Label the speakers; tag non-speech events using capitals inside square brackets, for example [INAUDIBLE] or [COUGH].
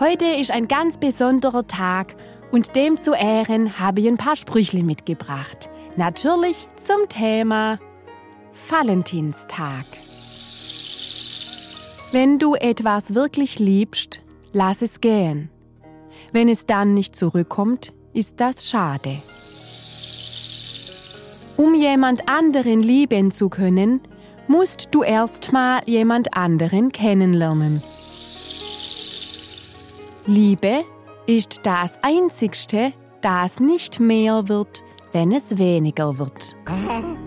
Speaker 1: Heute ist ein ganz besonderer Tag und dem zu Ehren habe ich ein paar Sprüchle mitgebracht. Natürlich zum Thema Valentinstag. Wenn du etwas wirklich liebst, lass es gehen. Wenn es dann nicht zurückkommt, ist das schade. Um jemand anderen lieben zu können, musst du erstmal jemand anderen kennenlernen. Liebe ist das Einzigste, das nicht mehr wird, wenn es weniger wird. [LAUGHS]